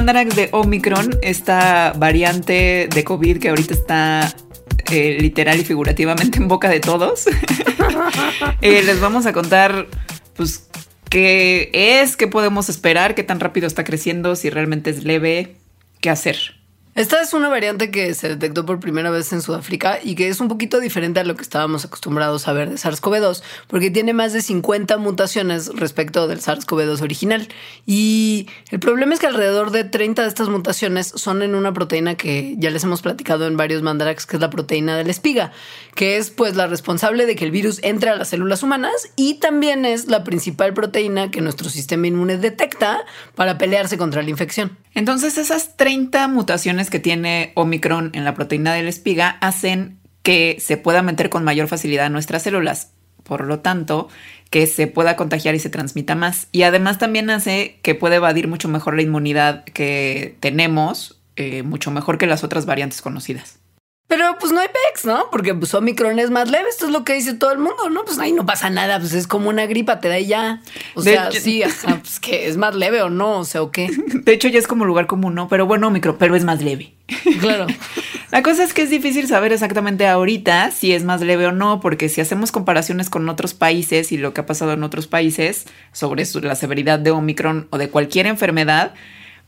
mandarax de Omicron, esta variante de COVID que ahorita está eh, literal y figurativamente en boca de todos. Eh, les vamos a contar, pues, qué es, qué podemos esperar, qué tan rápido está creciendo, si realmente es leve, qué hacer. Esta es una variante que se detectó por primera vez en Sudáfrica y que es un poquito diferente a lo que estábamos acostumbrados a ver de SARS-CoV-2, porque tiene más de 50 mutaciones respecto del SARS-CoV-2 original. Y el problema es que alrededor de 30 de estas mutaciones son en una proteína que ya les hemos platicado en varios mandarax, que es la proteína de la espiga, que es pues la responsable de que el virus entre a las células humanas y también es la principal proteína que nuestro sistema inmune detecta para pelearse contra la infección. Entonces esas 30 mutaciones que tiene Omicron en la proteína de la espiga hacen que se pueda meter con mayor facilidad a nuestras células. Por lo tanto, que se pueda contagiar y se transmita más. Y además también hace que pueda evadir mucho mejor la inmunidad que tenemos, eh, mucho mejor que las otras variantes conocidas. Pero pues no hay pex, ¿no? Porque pues Omicron es más leve, esto es lo que dice todo el mundo, ¿no? Pues ahí no pasa nada, pues es como una gripa, te da y ya. O sea, sí, pues que es más leve o no, o sea, o qué. De hecho ya es como lugar común, ¿no? Pero bueno, Omicron, pero es más leve. Claro. La cosa es que es difícil saber exactamente ahorita si es más leve o no, porque si hacemos comparaciones con otros países y lo que ha pasado en otros países sobre la severidad de Omicron o de cualquier enfermedad,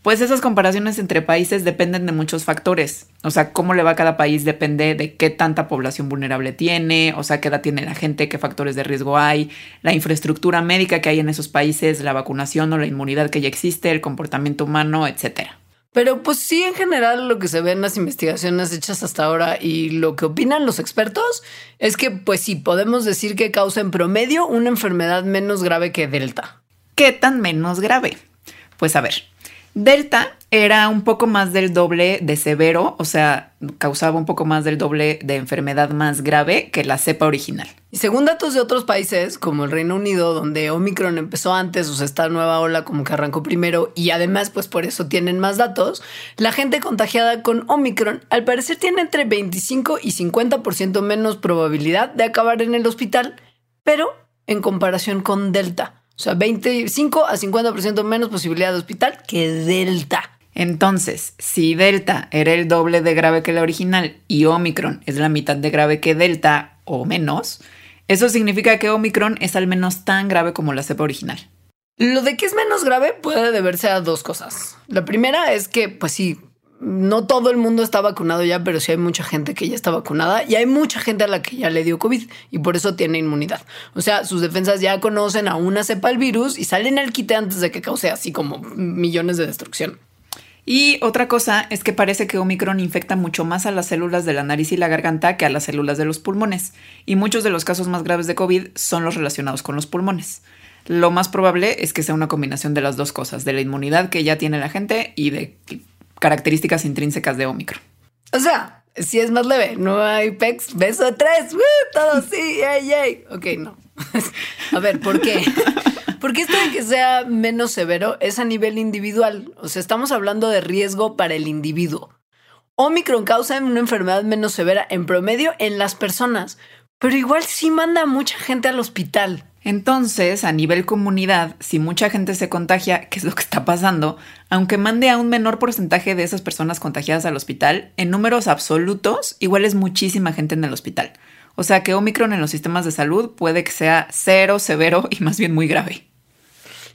pues esas comparaciones entre países dependen de muchos factores. O sea, cómo le va a cada país depende de qué tanta población vulnerable tiene, o sea, qué edad tiene la gente, qué factores de riesgo hay, la infraestructura médica que hay en esos países, la vacunación o la inmunidad que ya existe, el comportamiento humano, etcétera. Pero pues sí, en general lo que se ve en las investigaciones hechas hasta ahora y lo que opinan los expertos es que pues sí, podemos decir que causa en promedio una enfermedad menos grave que Delta. ¿Qué tan menos grave? Pues a ver, Delta era un poco más del doble de severo, o sea, causaba un poco más del doble de enfermedad más grave que la cepa original. Y según datos de otros países, como el Reino Unido, donde Omicron empezó antes, o sea, esta nueva ola como que arrancó primero y además, pues por eso tienen más datos, la gente contagiada con Omicron al parecer tiene entre 25 y 50% menos probabilidad de acabar en el hospital, pero en comparación con Delta. O sea, 25 a 50% menos posibilidad de hospital que Delta. Entonces, si Delta era el doble de grave que la original y Omicron es la mitad de grave que Delta o menos, eso significa que Omicron es al menos tan grave como la cepa original. Lo de que es menos grave puede deberse a dos cosas. La primera es que, pues sí, no todo el mundo está vacunado ya, pero sí hay mucha gente que ya está vacunada y hay mucha gente a la que ya le dio COVID y por eso tiene inmunidad. O sea, sus defensas ya conocen a una cepa el virus y salen al quite antes de que cause así como millones de destrucción. Y otra cosa es que parece que Omicron infecta mucho más a las células de la nariz y la garganta que a las células de los pulmones, y muchos de los casos más graves de COVID son los relacionados con los pulmones. Lo más probable es que sea una combinación de las dos cosas, de la inmunidad que ya tiene la gente y de características intrínsecas de Omicron. O sea, si es más leve, no hay pex, beso tres, todo sí, yay, yay. Ok, no. a ver, ¿por qué? Porque esto de que sea menos severo es a nivel individual. O sea, estamos hablando de riesgo para el individuo. Omicron causa una enfermedad menos severa en promedio en las personas, pero igual sí manda a mucha gente al hospital. Entonces, a nivel comunidad, si mucha gente se contagia, que es lo que está pasando, aunque mande a un menor porcentaje de esas personas contagiadas al hospital, en números absolutos, igual es muchísima gente en el hospital. O sea que Omicron en los sistemas de salud puede que sea cero, severo y más bien muy grave.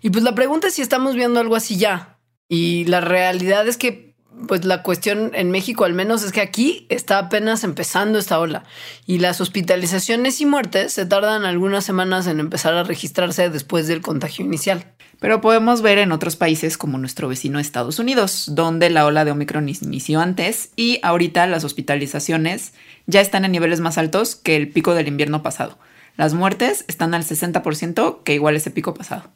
Y pues la pregunta es si estamos viendo algo así ya. Y la realidad es que pues la cuestión en México al menos es que aquí está apenas empezando esta ola y las hospitalizaciones y muertes se tardan algunas semanas en empezar a registrarse después del contagio inicial. Pero podemos ver en otros países como nuestro vecino Estados Unidos, donde la ola de Omicron inició antes y ahorita las hospitalizaciones ya están en niveles más altos que el pico del invierno pasado. Las muertes están al 60% que igual ese pico pasado.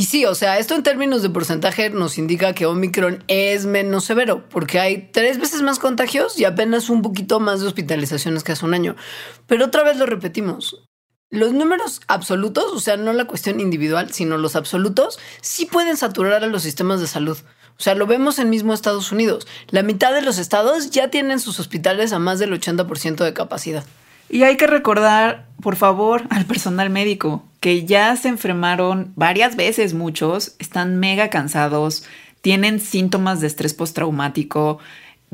Y sí, o sea, esto en términos de porcentaje nos indica que Omicron es menos severo, porque hay tres veces más contagios y apenas un poquito más de hospitalizaciones que hace un año. Pero otra vez lo repetimos. Los números absolutos, o sea, no la cuestión individual, sino los absolutos, sí pueden saturar a los sistemas de salud. O sea, lo vemos en mismo Estados Unidos. La mitad de los estados ya tienen sus hospitales a más del 80% de capacidad. Y hay que recordar, por favor, al personal médico, que ya se enfermaron varias veces muchos, están mega cansados, tienen síntomas de estrés postraumático,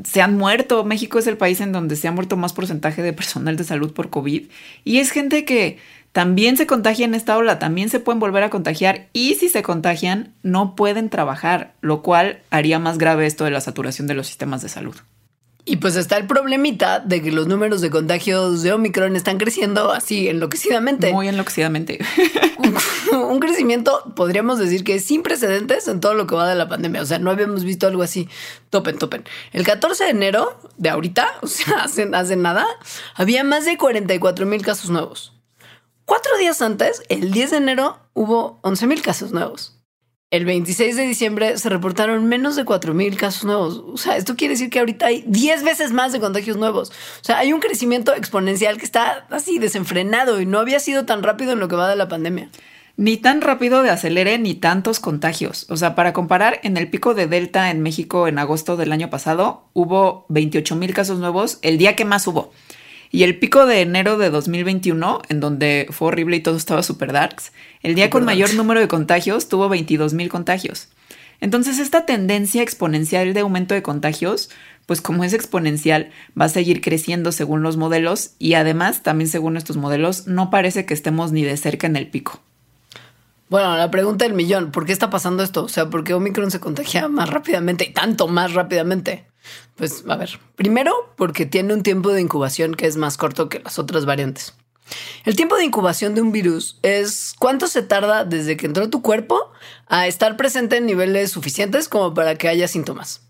se han muerto. México es el país en donde se ha muerto más porcentaje de personal de salud por COVID. Y es gente que también se contagia en esta ola, también se pueden volver a contagiar y si se contagian no pueden trabajar, lo cual haría más grave esto de la saturación de los sistemas de salud. Y pues está el problemita de que los números de contagios de Omicron están creciendo así enloquecidamente. Muy enloquecidamente. un, crecimiento, podríamos decir que sin precedentes en todo lo que va de la pandemia. O sea, no habíamos visto algo así. Topen, topen. El 14 de enero de ahorita, o sea, hace, hace nada, había más de 44 mil casos nuevos. Cuatro días antes, el 10 de enero, hubo 11 mil casos nuevos. El 26 de diciembre se reportaron menos de 4.000 casos nuevos. O sea, esto quiere decir que ahorita hay 10 veces más de contagios nuevos. O sea, hay un crecimiento exponencial que está así desenfrenado y no había sido tan rápido en lo que va de la pandemia. Ni tan rápido de acelere ni tantos contagios. O sea, para comparar, en el pico de Delta en México en agosto del año pasado hubo 28.000 casos nuevos el día que más hubo. Y el pico de enero de 2021, en donde fue horrible y todo estaba super darks, el día con mayor número de contagios tuvo 22 mil contagios. Entonces esta tendencia exponencial de aumento de contagios, pues como es exponencial, va a seguir creciendo según los modelos y además también según estos modelos no parece que estemos ni de cerca en el pico. Bueno, la pregunta del millón, ¿por qué está pasando esto? O sea, ¿por qué Omicron se contagia más rápidamente y tanto más rápidamente? Pues a ver, primero porque tiene un tiempo de incubación que es más corto que las otras variantes. El tiempo de incubación de un virus es cuánto se tarda desde que entró tu cuerpo a estar presente en niveles suficientes como para que haya síntomas.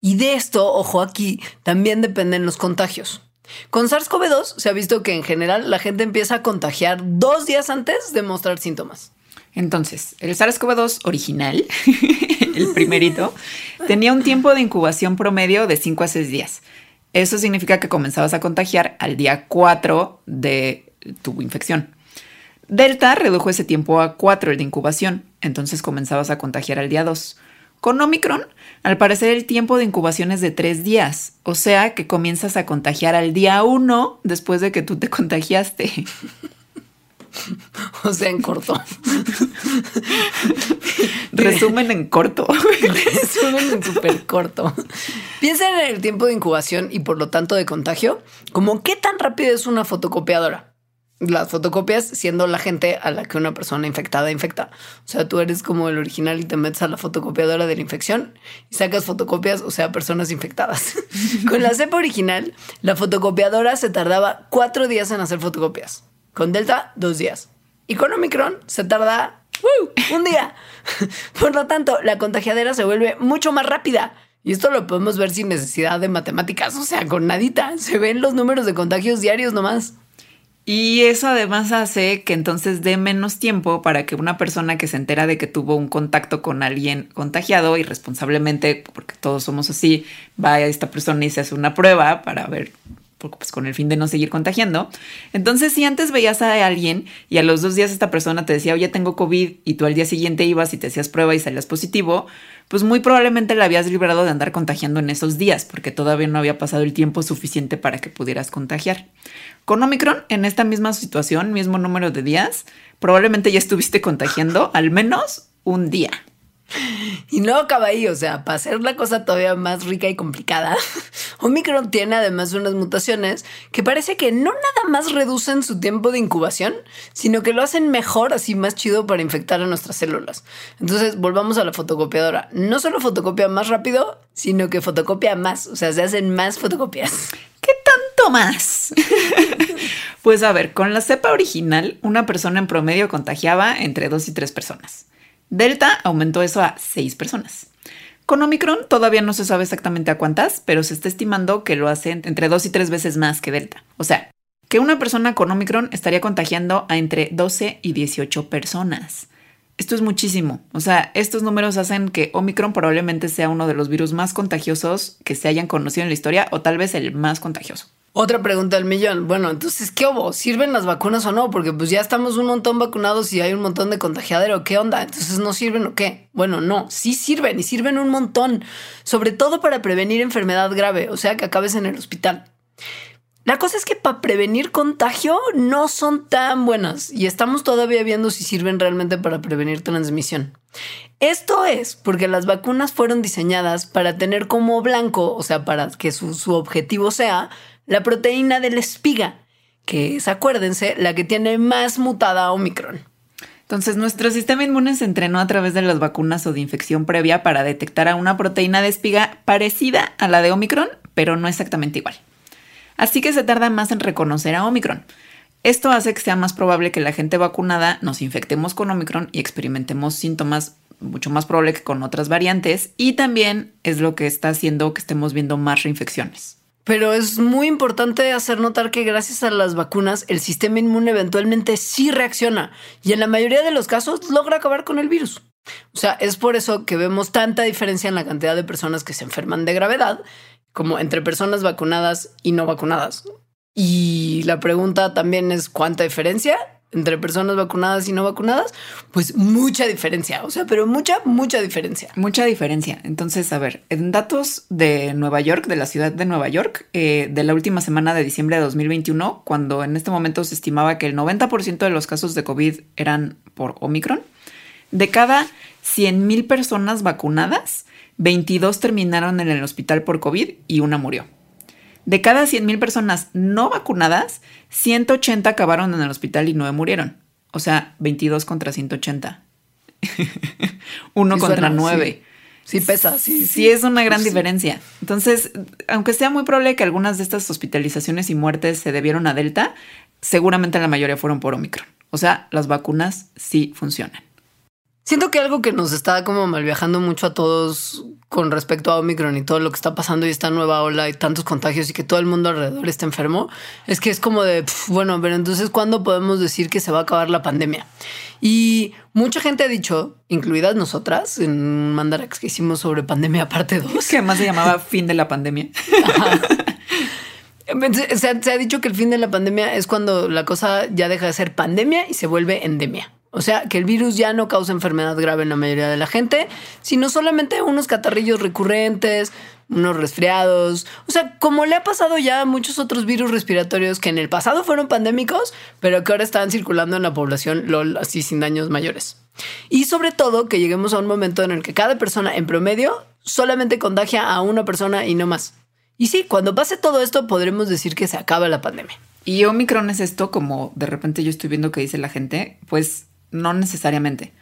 Y de esto, ojo aquí, también dependen los contagios. Con SARS-CoV-2 se ha visto que en general la gente empieza a contagiar dos días antes de mostrar síntomas. Entonces, el SARS-CoV-2 original, el primerito, tenía un tiempo de incubación promedio de 5 a 6 días. Eso significa que comenzabas a contagiar al día 4 de tu infección. Delta redujo ese tiempo a 4 el de incubación, entonces comenzabas a contagiar al día 2. Con Omicron, al parecer el tiempo de incubación es de 3 días, o sea que comienzas a contagiar al día 1 después de que tú te contagiaste. O sea, en corto. Resumen en corto. Resumen en súper corto. Piensa en el tiempo de incubación y por lo tanto de contagio, como qué tan rápido es una fotocopiadora. Las fotocopias siendo la gente a la que una persona infectada infecta. O sea, tú eres como el original y te metes a la fotocopiadora de la infección y sacas fotocopias, o sea, personas infectadas. Con la cepa original, la fotocopiadora se tardaba cuatro días en hacer fotocopias. Con Delta, dos días. Y con Omicron se tarda un día. Por lo tanto, la contagiadera se vuelve mucho más rápida. Y esto lo podemos ver sin necesidad de matemáticas, o sea, con nadita. Se ven los números de contagios diarios nomás. Y eso además hace que entonces dé menos tiempo para que una persona que se entera de que tuvo un contacto con alguien contagiado irresponsablemente, porque todos somos así, vaya a esta persona y se hace una prueba para ver pues con el fin de no seguir contagiando. Entonces, si antes veías a alguien y a los dos días esta persona te decía, oye, tengo COVID, y tú al día siguiente ibas y te hacías prueba y salías positivo, pues muy probablemente la habías librado de andar contagiando en esos días, porque todavía no había pasado el tiempo suficiente para que pudieras contagiar. Con Omicron, en esta misma situación, mismo número de días, probablemente ya estuviste contagiando al menos un día. Y no acaba ahí, o sea, para hacer la cosa todavía más rica y complicada, Omicron tiene además unas mutaciones que parece que no nada más reducen su tiempo de incubación, sino que lo hacen mejor, así más chido para infectar a nuestras células. Entonces, volvamos a la fotocopiadora. No solo fotocopia más rápido, sino que fotocopia más, o sea, se hacen más fotocopias. ¿Qué tanto más? pues a ver, con la cepa original, una persona en promedio contagiaba entre dos y tres personas. Delta aumentó eso a 6 personas. Con Omicron todavía no se sabe exactamente a cuántas, pero se está estimando que lo hacen entre 2 y 3 veces más que Delta. O sea, que una persona con Omicron estaría contagiando a entre 12 y 18 personas. Esto es muchísimo. O sea, estos números hacen que Omicron probablemente sea uno de los virus más contagiosos que se hayan conocido en la historia o tal vez el más contagioso. Otra pregunta del millón. Bueno, entonces, ¿qué hubo? ¿Sirven las vacunas o no? Porque pues ya estamos un montón vacunados y hay un montón de contagiadero. ¿Qué onda? Entonces, ¿no sirven o qué? Bueno, no, sí sirven y sirven un montón. Sobre todo para prevenir enfermedad grave, o sea, que acabes en el hospital. La cosa es que para prevenir contagio no son tan buenas y estamos todavía viendo si sirven realmente para prevenir transmisión. Esto es porque las vacunas fueron diseñadas para tener como blanco, o sea, para que su, objetivo sea la proteína de la espiga, que es, acuérdense, la que tiene más mutada Omicron. Entonces, nuestro sistema inmune se entrenó a través de las vacunas o de infección previa para detectar a una proteína de espiga parecida a la de Omicron, pero no exactamente igual así que se tarda más en reconocer a Omicron. Esto hace que sea más probable que la gente vacunada nos infectemos con Omicron y experimentemos síntomas mucho más probable que con otras variantes y también es lo que está haciendo que estemos viendo más reinfecciones. Pero es muy importante hacer notar que gracias a las vacunas el sistema inmune eventualmente sí reacciona y en la mayoría de los casos logra acabar con el virus. O sea, es por eso que vemos tanta diferencia en la cantidad de personas que se enferman de gravedad como entre personas vacunadas y no vacunadas. Y la pregunta también es cuánta diferencia entre personas vacunadas y no vacunadas, pues mucha diferencia, o sea, pero mucha, mucha diferencia. Mucha diferencia. Entonces, a ver, en datos de Nueva York, de la ciudad de Nueva York, eh, de la última semana de diciembre de 2021, cuando en este momento se estimaba que el 90% de los casos de COVID eran por Omicron, de cada 100.000 personas vacunadas, 22 terminaron en el hospital por COVID y una murió. De cada 100.000 personas no vacunadas, 180 acabaron en el hospital y 9 murieron. O sea, 22 contra 180. Uno contra 9. Sí. pesa, sí, sí. es una gran diferencia. Entonces, aunque sea muy probable que algunas de estas hospitalizaciones y muertes se debieron a Delta, seguramente la mayoría fueron por Omicron. O sea, las vacunas sí funcionan. Siento que algo que nos está como mal viajando mucho a todos con respecto a Omicron y todo lo que está pasando y esta nueva ola y tantos contagios y que todo el mundo alrededor está enfermo, es que es como de, bueno, pero entonces, ¿cuándo podemos decir que se va a acabar la pandemia? Y mucha gente ha dicho, incluidas nosotras, en un mandarax que hicimos sobre pandemia parte 2. Que además se llamaba fin de la pandemia. Se, se ha dicho que el fin de la pandemia es cuando la cosa ya deja de ser pandemia y se vuelve endemia. O sea, que el virus ya no causa enfermedad grave en la mayoría de la gente, sino solamente unos catarrillos recurrentes, unos resfriados. O sea, como le ha pasado ya a muchos otros virus respiratorios que en el pasado fueron pandémicos, pero que ahora están circulando en la población LOL así sin daños mayores. Y sobre todo que lleguemos a un momento en el que cada persona en promedio solamente contagia a una persona y no más. Y sí, cuando pase todo esto podremos decir que se acaba la pandemia. Y Omicron es esto, como de repente yo estoy viendo que dice la gente, pues no necesariamente.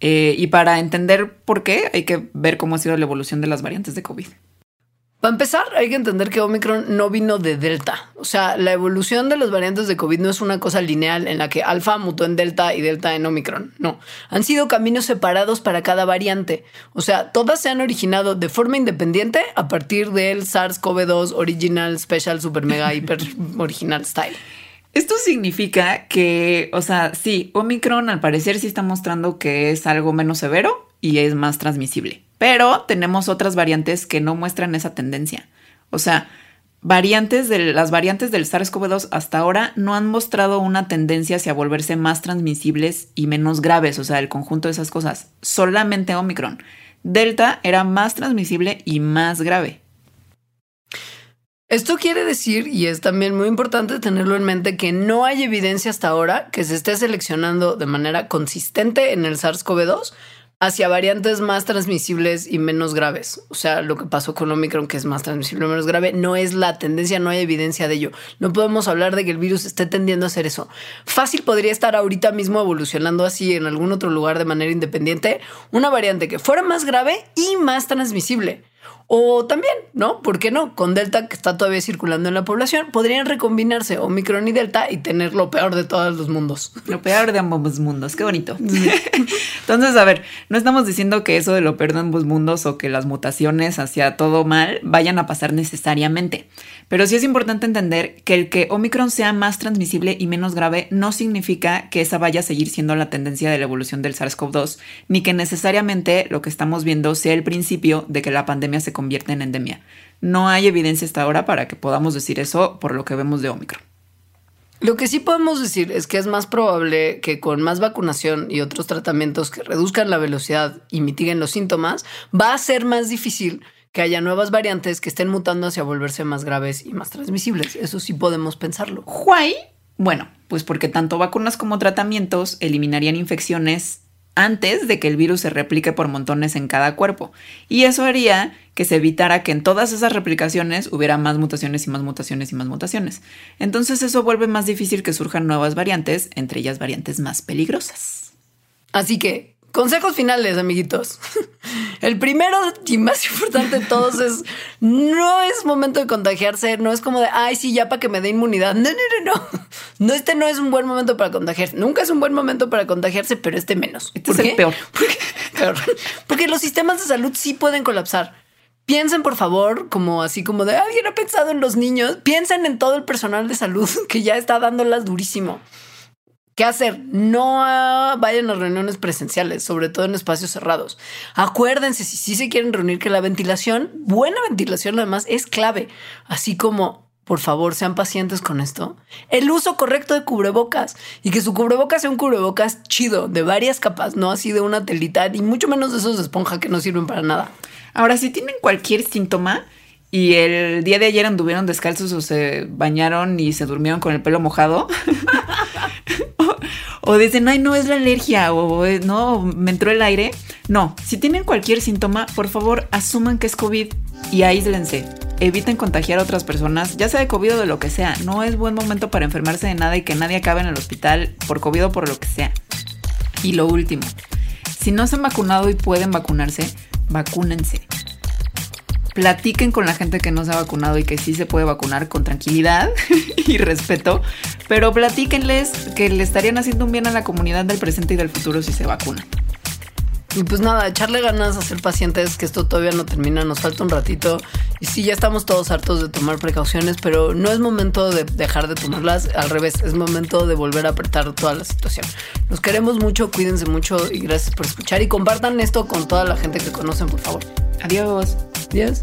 Eh, y para entender por qué, hay que ver cómo ha sido la evolución de las variantes de COVID. Para empezar, hay que entender que Omicron no vino de Delta. O sea, la evolución de las variantes de COVID no es una cosa lineal en la que Alfa mutó en Delta y Delta en Omicron. No, han sido caminos separados para cada variante. O sea, todas se han originado de forma independiente a partir del SARS-CoV-2 Original Special Super Mega Hyper Original Style. Esto significa que, o sea, sí, Omicron al parecer sí está mostrando que es algo menos severo y es más transmisible, pero tenemos otras variantes que no muestran esa tendencia. O sea, variantes de las variantes del SARS-CoV-2 hasta ahora no han mostrado una tendencia hacia volverse más transmisibles y menos graves, o sea, el conjunto de esas cosas. Solamente Omicron. Delta era más transmisible y más grave. Esto quiere decir, y es también muy importante tenerlo en mente, que no hay evidencia hasta ahora que se esté seleccionando de manera consistente en el SARS-CoV-2 hacia variantes más transmisibles y menos graves. O sea, lo que pasó con Omicron, que es más transmisible y menos grave, no es la tendencia, no hay evidencia de ello. No podemos hablar de que el virus esté tendiendo a hacer eso. Fácil podría estar ahorita mismo evolucionando así en algún otro lugar de manera independiente, una variante que fuera más grave y más transmisible. O también, ¿no? ¿Por qué no? Con Delta, que está todavía circulando en la población, podrían recombinarse Omicron y Delta y tener lo peor de todos los mundos. Lo peor de ambos mundos, qué bonito. Entonces, a ver, no estamos diciendo que eso de lo peor de ambos mundos o que las mutaciones hacia todo mal vayan a pasar necesariamente. Pero sí es importante entender que el que Omicron sea más transmisible y menos grave no significa que esa vaya a seguir siendo la tendencia de la evolución del SARS-CoV-2, ni que necesariamente lo que estamos viendo sea el principio de que la pandemia se convierte en endemia. No hay evidencia hasta ahora para que podamos decir eso por lo que vemos de Omicron. Lo que sí podemos decir es que es más probable que con más vacunación y otros tratamientos que reduzcan la velocidad y mitiguen los síntomas, va a ser más difícil que haya nuevas variantes que estén mutando hacia volverse más graves y más transmisibles. Eso sí podemos pensarlo. Why? Bueno, pues porque tanto vacunas como tratamientos eliminarían infecciones antes de que el virus se replique por montones en cada cuerpo. Y eso haría que se evitara que en todas esas replicaciones hubiera más mutaciones y más mutaciones y más mutaciones. Entonces eso vuelve más difícil que surjan nuevas variantes, entre ellas variantes más peligrosas. Así que, consejos finales, amiguitos. El primero y más importante de todos es, no es momento de contagiarse, no es como de, ay, sí, ya para que me dé inmunidad. No, no, no, no. No, este no es un buen momento para contagiarse. Nunca es un buen momento para contagiarse, pero este menos. Este es el peor. Porque, peor. Porque los sistemas de salud sí pueden colapsar. Piensen, por favor, como así como de alguien ha pensado en los niños. Piensen en todo el personal de salud que ya está dándolas durísimo. ¿Qué hacer? No ah, vayan a reuniones presenciales, sobre todo en espacios cerrados. Acuérdense, si sí se quieren reunir, que la ventilación, buena ventilación además, es clave. Así como, por favor, sean pacientes con esto. El uso correcto de cubrebocas y que su cubrebocas sea un cubrebocas chido, de varias capas, no así de una telita, y mucho menos de esos de esponja que no sirven para nada. Ahora, si tienen cualquier síntoma y el día de ayer anduvieron descalzos o se bañaron y se durmieron con el pelo mojado, o, dicen, ay, no es la alergia, o no, me entró el aire. No, si tienen cualquier síntoma, por favor, asuman que es COVID y aíslense. Eviten contagiar a otras personas, ya sea de COVID o de lo que sea. No es buen momento para enfermarse de nada y que nadie acabe en el hospital por COVID o por lo que sea. Y lo último, si no se han vacunado y pueden vacunarse, vacúnense. Platiquen con la gente que no se ha vacunado y que sí se puede vacunar con tranquilidad y respeto, pero platíquenles que le estarían haciendo un bien a la comunidad del presente y del futuro si se vacunan. Y pues nada, echarle ganas a ser pacientes, que esto todavía no termina, nos falta un ratito. Y sí, ya estamos todos hartos de tomar precauciones, pero no es momento de dejar de tomarlas, al revés, es momento de volver a apretar toda la situación. Los queremos mucho, cuídense mucho y gracias por escuchar y compartan esto con toda la gente que conocen, por favor. Adiós. Adiós.